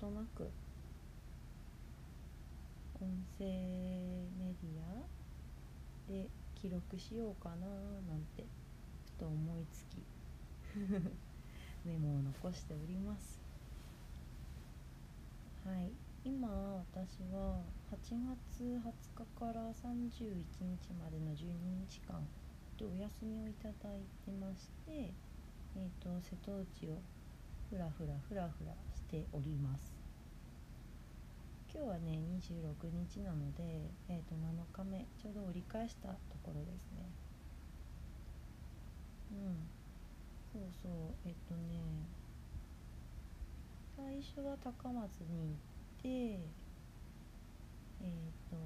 となく音声メディアで記録しようかななんてふと思いつきメモを残しておりますはい今私は8月20日から31日までの12日間お休みをいただいてまして、えーと、瀬戸内をふらふらふらふらしております今日はね26日なので、えー、と7日目ちょうど折り返したところですね。うん。そうそう。えっとね最初は高松に行ってえっ、ー、と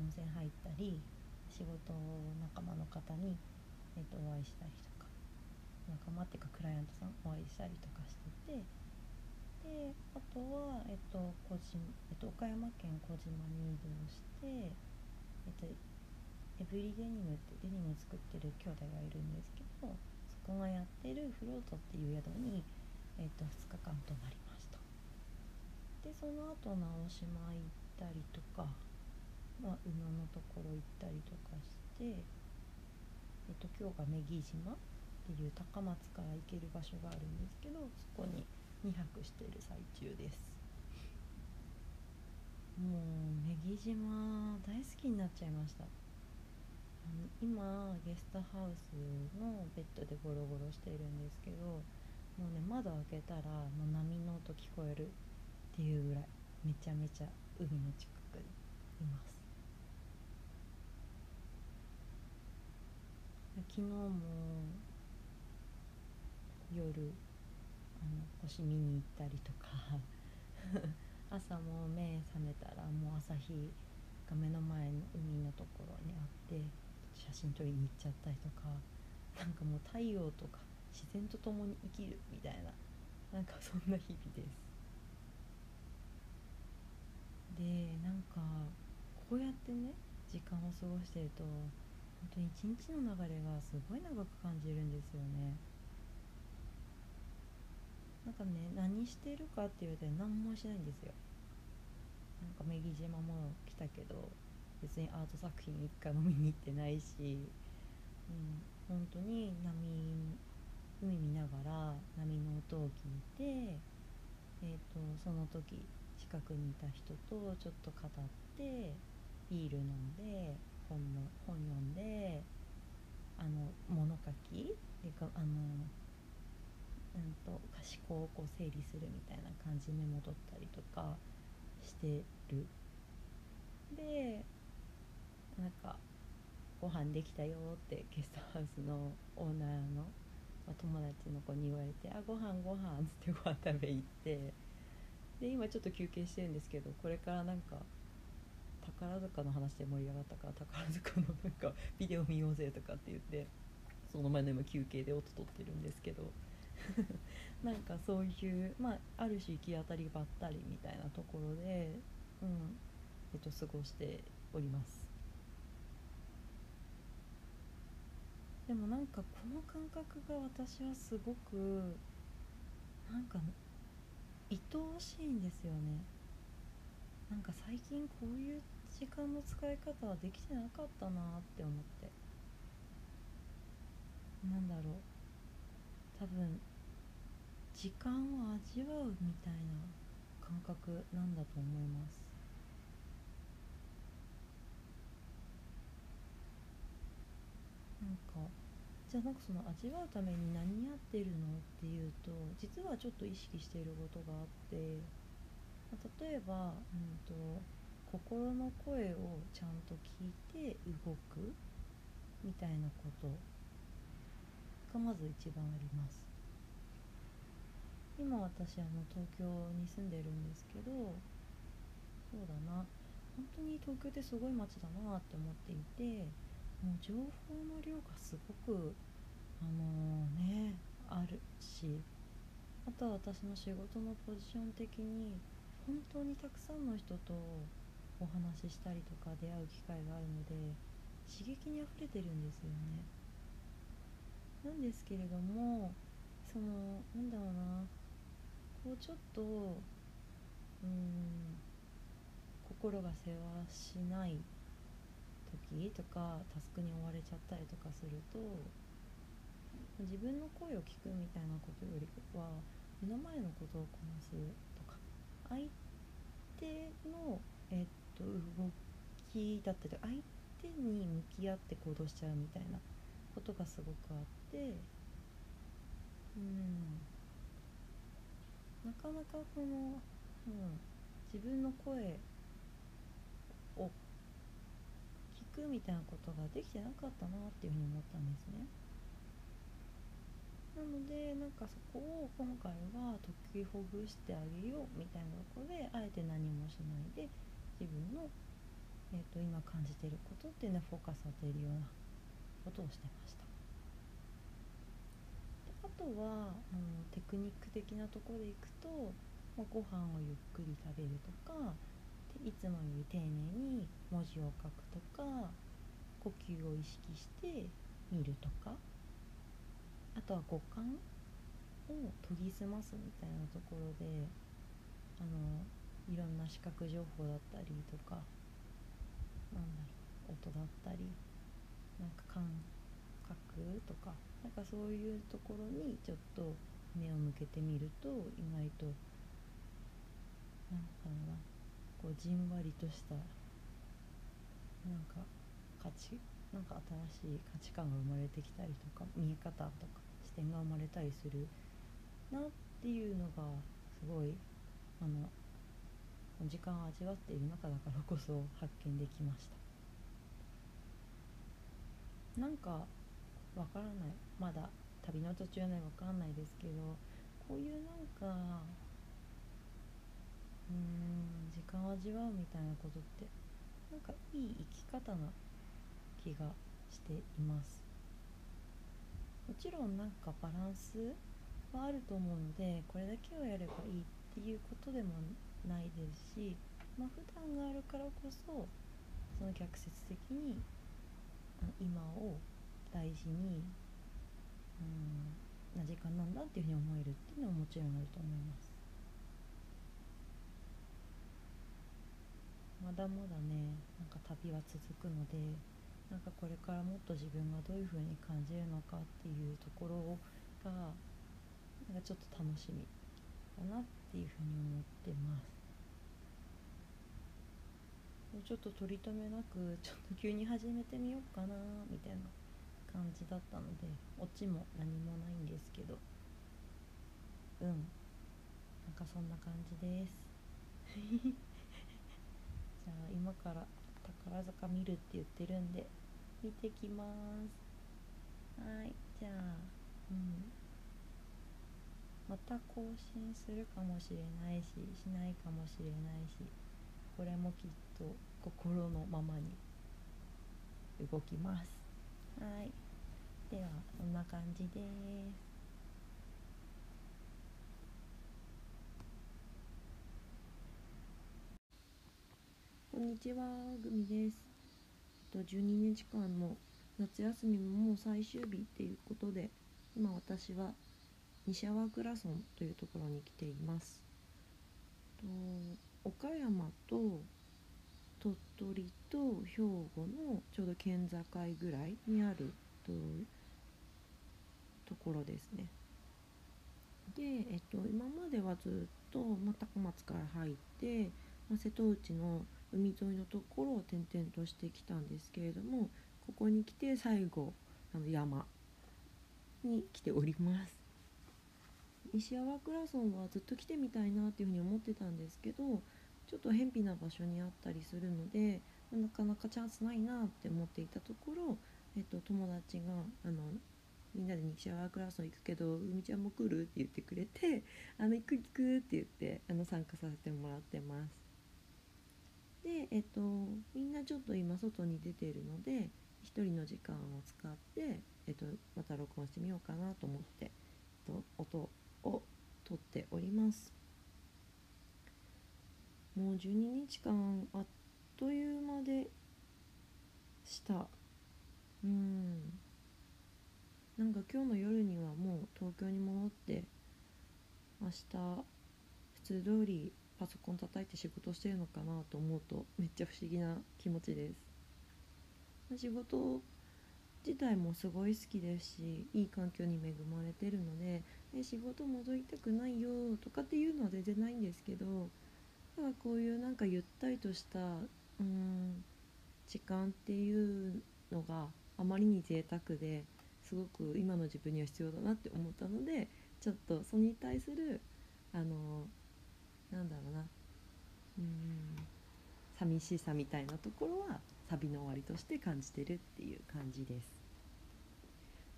温泉入ったり仕事仲間の方に、えー、とお会いしたりとか。仲間っていうかクライアントさんお会いしたりとかしててであとは、えっと小島えっと、岡山県小島に移動して、えっと、エブリデニムってデニムを作ってる兄弟がいるんですけどそこがやってるフロートっていう宿に、えっと、2日間泊まりました。でその後直島行ったりとかまあ、宇野のところ行ったりとかして、えっと、今日が女木島っていう高松から行ける場所があるんですけどそこに2泊している最中です。もう女木島大好きになっちゃいました。今ゲストハウスのベッドでゴロゴロしているんですけどもうね窓開けたらもう波の音聞こえるっていうぐらいめちゃめちゃ海の近くにいます。昨日も夜の星見に行ったりとか。朝も目覚めたらもう朝日が目の前の海のところにあって写真撮りに行っちゃったりとか。なんかもう太陽とか自然と共に生きるみたいな。なんかそんな日々です。でなんかこうやってね時間を過ごしてると本当に一日の流れがすごい長く感じるんですよね。なんかね何してるかって言われて何もしないんですよ。なんか女木島も来たけど別にアート作品一回も見に行ってないし、うん、本当に波海見ながら波の音を聞いて、えーと、その時近くにいた人とちょっと語ってビール飲んで本の本読んであの物書き？でかあのうんと思考をこう整理するみたいな感じメモ取ったりとかしてる。でなんかご飯できたよってゲストハウスのオーナーの、ま、友達の子に言われて「あご飯ご飯っつってご飯食べ行って。で今ちょっと休憩してるんですけどこれからなんか宝塚の話で盛り上がったから宝塚のなんかビデオ見ようぜとかって言ってその前の今休憩で音取ってるんですけど。なんかそういうまあある種行き当たりばったりみたいなところで、うんえっと、過ごしております。でもなんかこの感覚が私はすごくなんか愛おしいんですよね。なんか最近こういう時間の使い方はできてなかったなって思って。なんだろう。多分時間を味わうみたいな感覚なんだと思います。なんかじゃあなんかその味わうために何やってるのっていうと実はちょっと意識していることがあって例えば、うんと、心の声をちゃんと聞いて動くみたいなことがまず一番あります。今私あの東京に住んでるんですけどそうだな。本当に東京ってすごい街だなって思っていてもう情報の量がすごくあのー、ねあるしあとは私の仕事のポジション的に本当にたくさんの人とお話ししたりとか出会う機会があるので刺激にあふれてるんですよね。なんですけれどもそのなんだろうな。こうちょっとうん心が世話しない時とかタスクに追われちゃったりとかすると自分の声を聞くみたいなことよりは目の前のことをこなすとか相手の、えっと、動きだったり相手に向き合って行動しちゃうみたいなことがすごくあってうん。なかなかこの、うん、自分の声を聞くみたいなことができてなかったなっていうふうに思ったんですね。なのでなんかそこを今回は解きほぐしてあげようみたいなところであえて何もしないで自分の、えーと、今感じていることっていうのはフォーカス当てるようなことをしてました。あとはあのテクニック的なところでいくと、まあ、ご飯をゆっくり食べるとかいつもより丁寧に文字を書くとか呼吸を意識して見るとかあとは五感を研ぎ澄ますみたいなところであのいろんな視覚情報だったりとかなんだろう音だったりなんか感覚とかなんかそういうところにちょっと目を向けてみると意外となんだろうなこうじんわりとしたなんか価値なんか新しい価値観が生まれてきたりとか見え方とか視点が生まれたりするなっていうのがすごいあの時間を味わっている中だからこそ発見できました。なんかわからない。まだ旅の途中でわからないですけどこういうなんかうーん時間を味わうみたいなことってなんかいい生き方な気がしています。もちろんなんかバランスはあると思うのでこれだけをやればいいっていうことでもないですしまあ普段があるからこそその逆説的に今を大事にうんな時間なんだっていうふうに思えるっていうのはもちろんあると思います。まだまだねなんか旅は続くのでなんかこれからもっと自分がどういう風に感じるのかっていうところがなんかちょっと楽しみだなっていう風に思ってます。ちょっと取り留めなくちょっと急に始めてみようかなみたいな。感じだったのでオチも何もないんですけど。うん。なんかそんな感じです。じゃあ今から宝塚見るって言ってるんで見てきます。はいじゃあ。うん。また更新するかもしれないししないかもしれないしこれもきっと心のままに動きますはいではこんな感じですこんにちは、グミです。と12日間の夏休みももう最終日っていうことで、今私は西粟倉村というところに来ています。と岡山と鳥取と兵庫のちょうど県境ぐらいにあるとところですね。で、えっと、今まではずっと、ま高松から入って、ま瀬戸内の海沿いのところを転々としてきたんですけれどもここに来て最後あの山に来ております西粟倉村はずっと来てみたいなっていうふうに思ってたんですけどちょっと偏僻な場所にあったりするのでなかなかチャンスないなって思っていたところ、えっと、友達があのみんなで西粟倉村行くけど海ちゃんも来る？って言ってくれてあの行く行くって言ってあの参加させてもらってます。で、えっと、みんなちょっと今外に出ているので1人の時間を使って、えっと、また録音してみようかなと思って、えっと、音を取っておりますもう12日間あっという間でした。うん。なんか今日の夜にはもう東京に戻って明日普通通りパソコン叩いて仕事してるのかなと思うとめっちゃ不思議な気持ちです。仕事自体もすごい好きですしいい環境に恵まれてるのでえ仕事戻りたくないよとかっていうのは全然ないんですけどただこういうなんかゆったりとしたうん時間っていうのがあまりに贅沢ですごく今の自分には必要だなって思ったのでちょっとそれに対するあのなんだろうなうん寂しさみたいなところは旅の終わりとして感じてるっていう感じです。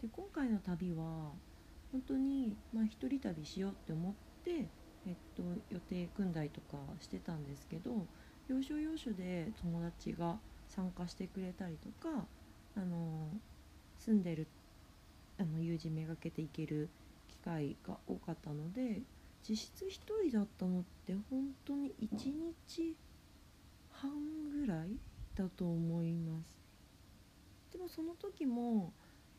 で今回の旅は本当に、まあ、一人旅しようって思って、えっと、予定組んだりとかしてたんですけど要所要所で友達が参加してくれたりとかあの住んでるあの友人めがけて行ける機会が多かったので実質1人だったのって本当に1日半ぐらいだと思います。でもその時も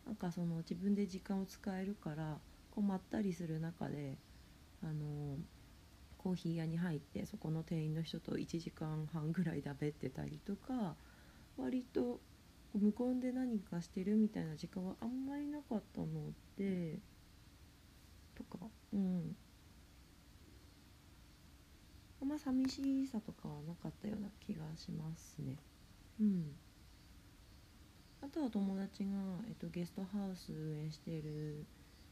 なんかその自分で時間を使えるからこうまったりする中であのコーヒー屋に入ってそこの店員の人と1時間半ぐらいだべってたりとか割と無言で何かしてるみたいな時間はあんまりなかったのでとかうん。あんま寂しさとかはなかったような気がしますね。うん。あとは友達が、えっと、ゲストハウス運営している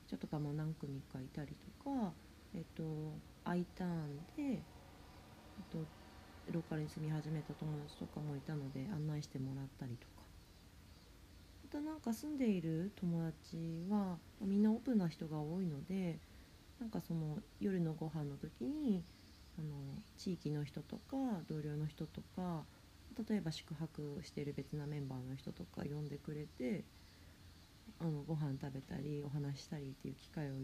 人とかも何組かいたりとかえっと I ターンで、と、ローカルに住み始めた友達とかもいたので案内してもらったりとか。またなんか住んでいる友達はみんなオープンな人が多いのでなんかその夜のご飯の時にあの地域の人とか同僚の人とか例えば宿泊してる別なメンバーの人とか呼んでくれてあのご飯食べたりお話ししたりっていう機会を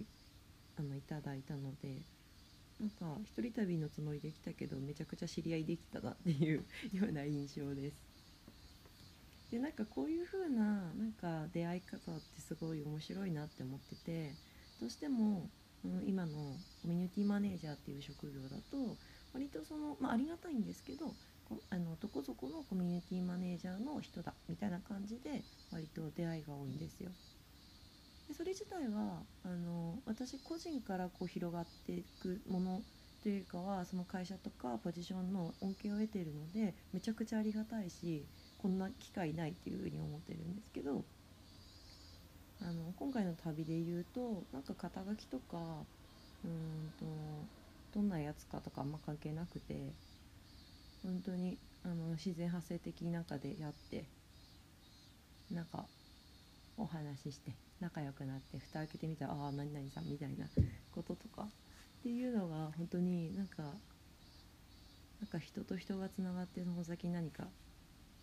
あのいただいたのでなんか一人旅のつもりで来たけどめちゃくちゃ知り合いできたなっていうような印象です。でなんかこういう風ななんか出会い方ってすごい面白いなって思っててどうしても、うん、今のコミュニティマネージャーっていう職業だと割とその、まあ、ありがたいんですけどあのどこそこのコミュニティマネージャーの人だみたいな感じで割と出会いが多いんですよ。でそれ自体はあの私個人からこう広がっていくものというかはその会社とかポジションの恩恵を得ているのでめちゃくちゃありがたいしこんな機会ないっていうふうに思ってるんですけどあの今回の旅で言うとなんか肩書きとかうんとどんなやつかとかあんま関係なくて本当にあの自然発生的中でやってなんかお話しして仲良くなって蓋開けてみたらああ何々さんみたいなこととかっていうのが本当になんかなんか人と人がつながってその先何か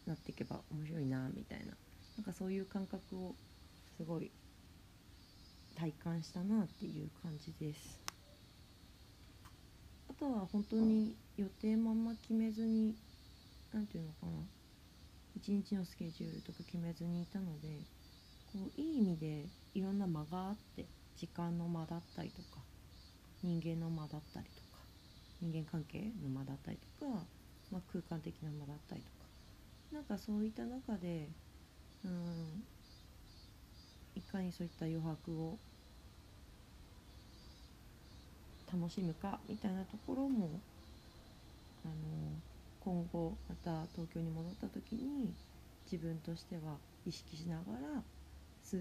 なっていけば面白いなみたいななんかそういう感覚をすごい体感したなっていう感じです。あとは本当に予定まんま決めずに何て言うのかな一日のスケジュールとか決めずにいたのでこういい意味でいろんな間があって時間の間だったりとか人間の間だったりとか人間関係の間だったりとか、まあ、空間的な間だったりとかなんかそういった中でうんいかにそういった余白を楽しむかみたいなところもあの今後また東京に戻った時に自分としては意識しながら過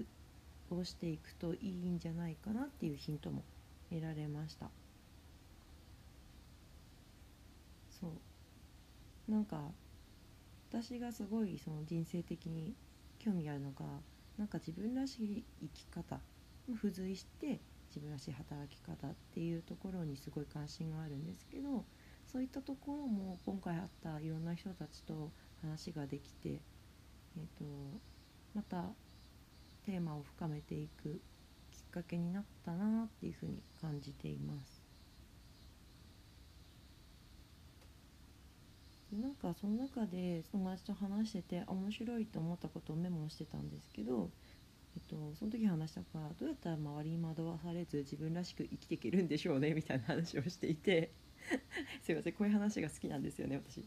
ごしていくといいんじゃないかなっていうヒントも得られました。そう。なんか私がすごいその人生的に興味あるのがなんか自分らしい生き方付随して自分らしい働き方っていうところにすごい関心があるんですけどそういったところも今回あったいろんな人たちと話ができて、えーと、またテーマを深めていくきっかけになったなっていうふうに感じています。なんかその中で友達と話してて面白いと思ったことをメモしてたんですけどえっと、その時話したからどうやったら周りに惑わされず自分らしく生きていけるんでしょうねみたいな話をしていて すいませんこういう話が好きなんですよね私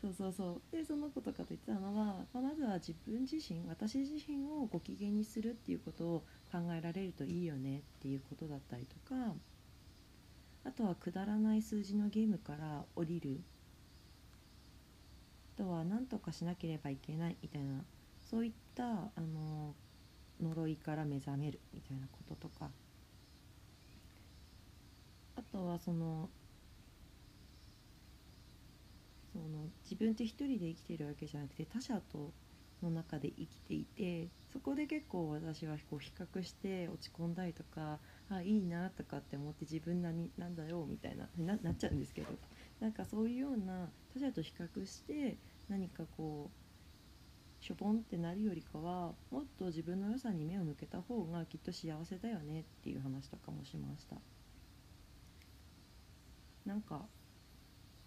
そうそうそう。でその子とかと言ってたのは、まあ、まずは自分自身私自身をご機嫌にするっていうことを考えられるといいよねっていうことだったりとかあとはくだらない数字のゲームから降りる。あとは何とかしなければいけないみたいなそういったあの呪いから目覚めるみたいなこととか。あとはそのその自分って一人で生きてるわけじゃなくて他者との中で生きていてそこで結構私はこう比較して落ち込んだりとかあいいなとかって思って自分なになんだよみたいなななっちゃうんですけどなんかそういうような他者と比較して何かこうしょぼんってなるよりかはもっと自分の良さに目を向けた方がきっと幸せだよねっていう話とかもしました。なんか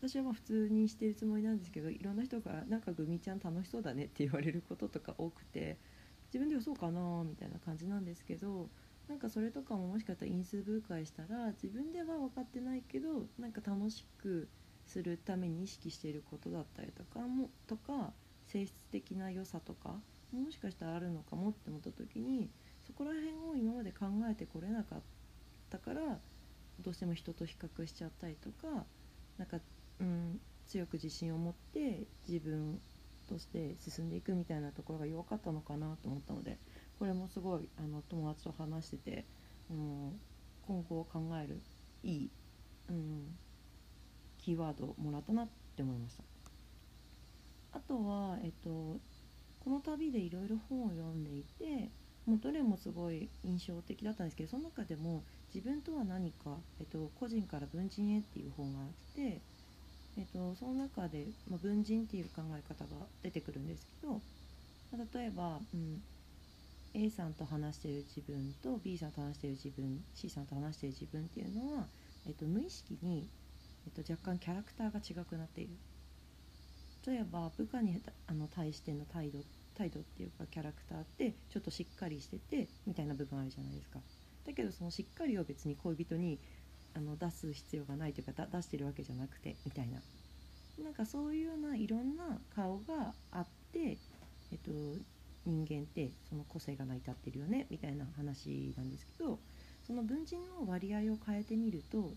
私はまあ普通にしてるつもりなんですけどいろんな人から「なんかグミちゃん楽しそうだね」って言われることとか多くて自分ではそうかなみたいな感じなんですけどなんかそれとかももしかしたら因数分解したら自分では分かってないけどなんか楽しくするために意識していることだったりとかもとか性質的な良さとかもしかしたらあるのかもって思った時にそこら辺を今まで考えてこれなかったからどうしても人と比較しちゃったりとかなんか、うん、強く自信を持って自分として進んでいくみたいなところが弱かったのかなと思ったのでこれもすごいあの友達と話してて、うん、今後を考えるいい、うん、キーワードをもらったなって思いました。あとは、えっと、この旅でいろいろ本を読んでいてもうどれもすごい印象的だったんですけどその中でも自分とは何か、えっと、個人から文人へっていう本があってえっと、その中で、まあ、文人っていう考え方が出てくるんですけど、まあ、例えば、うん、A さんと話している自分と B さんと話している自分 C さんと話している自分っていうのは、えっと、無意識に、えっと、若干キャラクターが違くなっている。例えば部下にあの対しての態度態度っていうかキャラクターってちょっとしっかりしててみたいな部分あるじゃないですか。だけどそのしっかりを別に恋人にあの出す必要がないというか出してるわけじゃなくてみたいななんかそういうようないろんな顔があって、えっと、人間ってその個性が成り立ってるよねみたいな話なんですけどその文人の割合を変えてみると、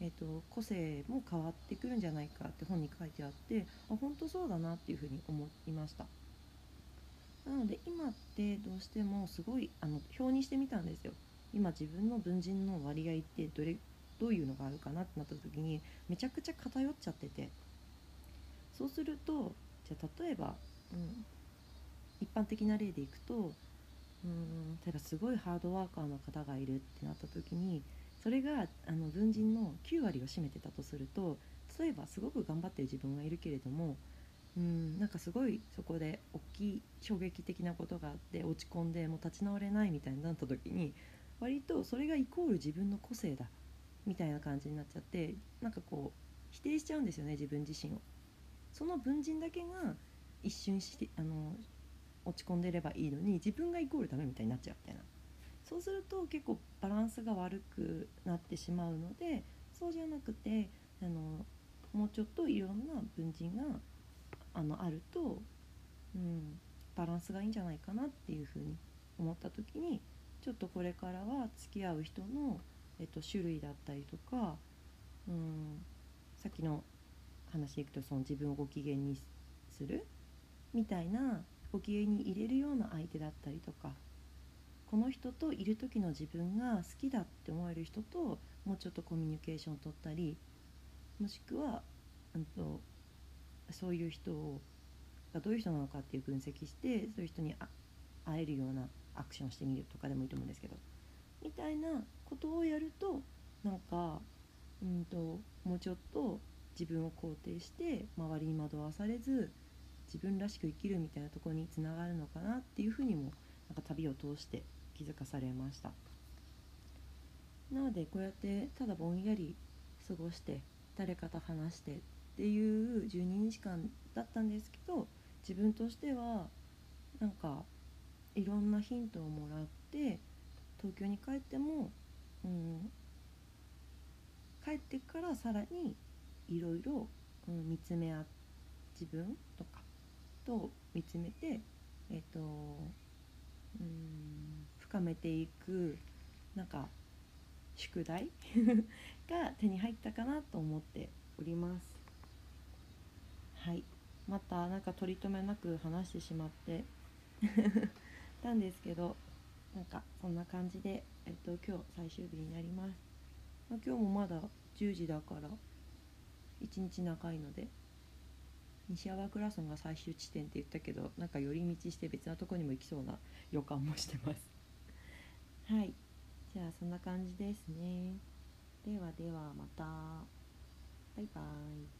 えっと、個性も変わってくるんじゃないかって本に書いてあってあ本当そうだなっていうふうに思いました。なので今ってどうしてもすごいあの表にしてみたんですよ。今自分の文人の割合ってどれどういうのがあるかなってなった時にめちゃくちゃ偏っちゃってて。そうするとじゃあ例えば、うん、一般的な例でいくとうん例えばすごいハードワーカーの方がいるってなった時にそれがあの文人の9割を占めてたとすると例えばすごく頑張ってる自分がいるけれどもうんなんかすごいそこで大きい衝撃的なことがあって落ち込んでもう立ち直れないみたいになった時に割とそれがイコール自分の個性だ。みたいな感じになっちゃってなんかこう否定しちゃうんですよね自分自身を。その文人だけが一瞬してあの落ち込んでればいいのに自分がイコールダメみたいになっちゃうみたいなそうすると結構バランスが悪くなってしまうのでそうじゃなくてあのもうちょっといろんな文人があのあると、うん、バランスがいいんじゃないかなっていうふうに思った時にちょっとこれからは付き合う人のえっと、種類だったりとか、うん、さっきの話でいくとその自分をご機嫌にするみたいなご機嫌に入れるような相手だったりとかこの人といる時の自分が好きだって思える人ともうちょっとコミュニケーションを取ったりもしくは、うんと、そういう人がどういう人なのかっていう分析してそういう人に会えるようなアクションをしてみるとかでもいいと思うんですけど。みたいなことをやるとなんかうんともうちょっと自分を肯定して周りに惑わされず自分らしく生きるみたいなところにつながるのかなっていうふうにもなんか旅を通して気づかされました。なのでこうやってただぼんやり過ごして誰かと話してっていう12日間だったんですけど自分としてはなんかいろんなヒントをもらって東京に帰っても、うん、帰ってからさらにいろいろ、見つめ合自分とかと見つめてえっ、とうん深めていくなんか宿題 が手に入ったかなと思っております。はい。またなんか取り留めなく話してしまって。たんですけど。なんかそんな感じで、えっと、今日最終日になります、まあ、今日もまだ10時だから1日長いので西粟倉村が最終地点って言ったけどなんか寄り道して別なとこにも行きそうな予感もしてます。はい。じゃあそんな感じですね。ではではまた。バイバーイ。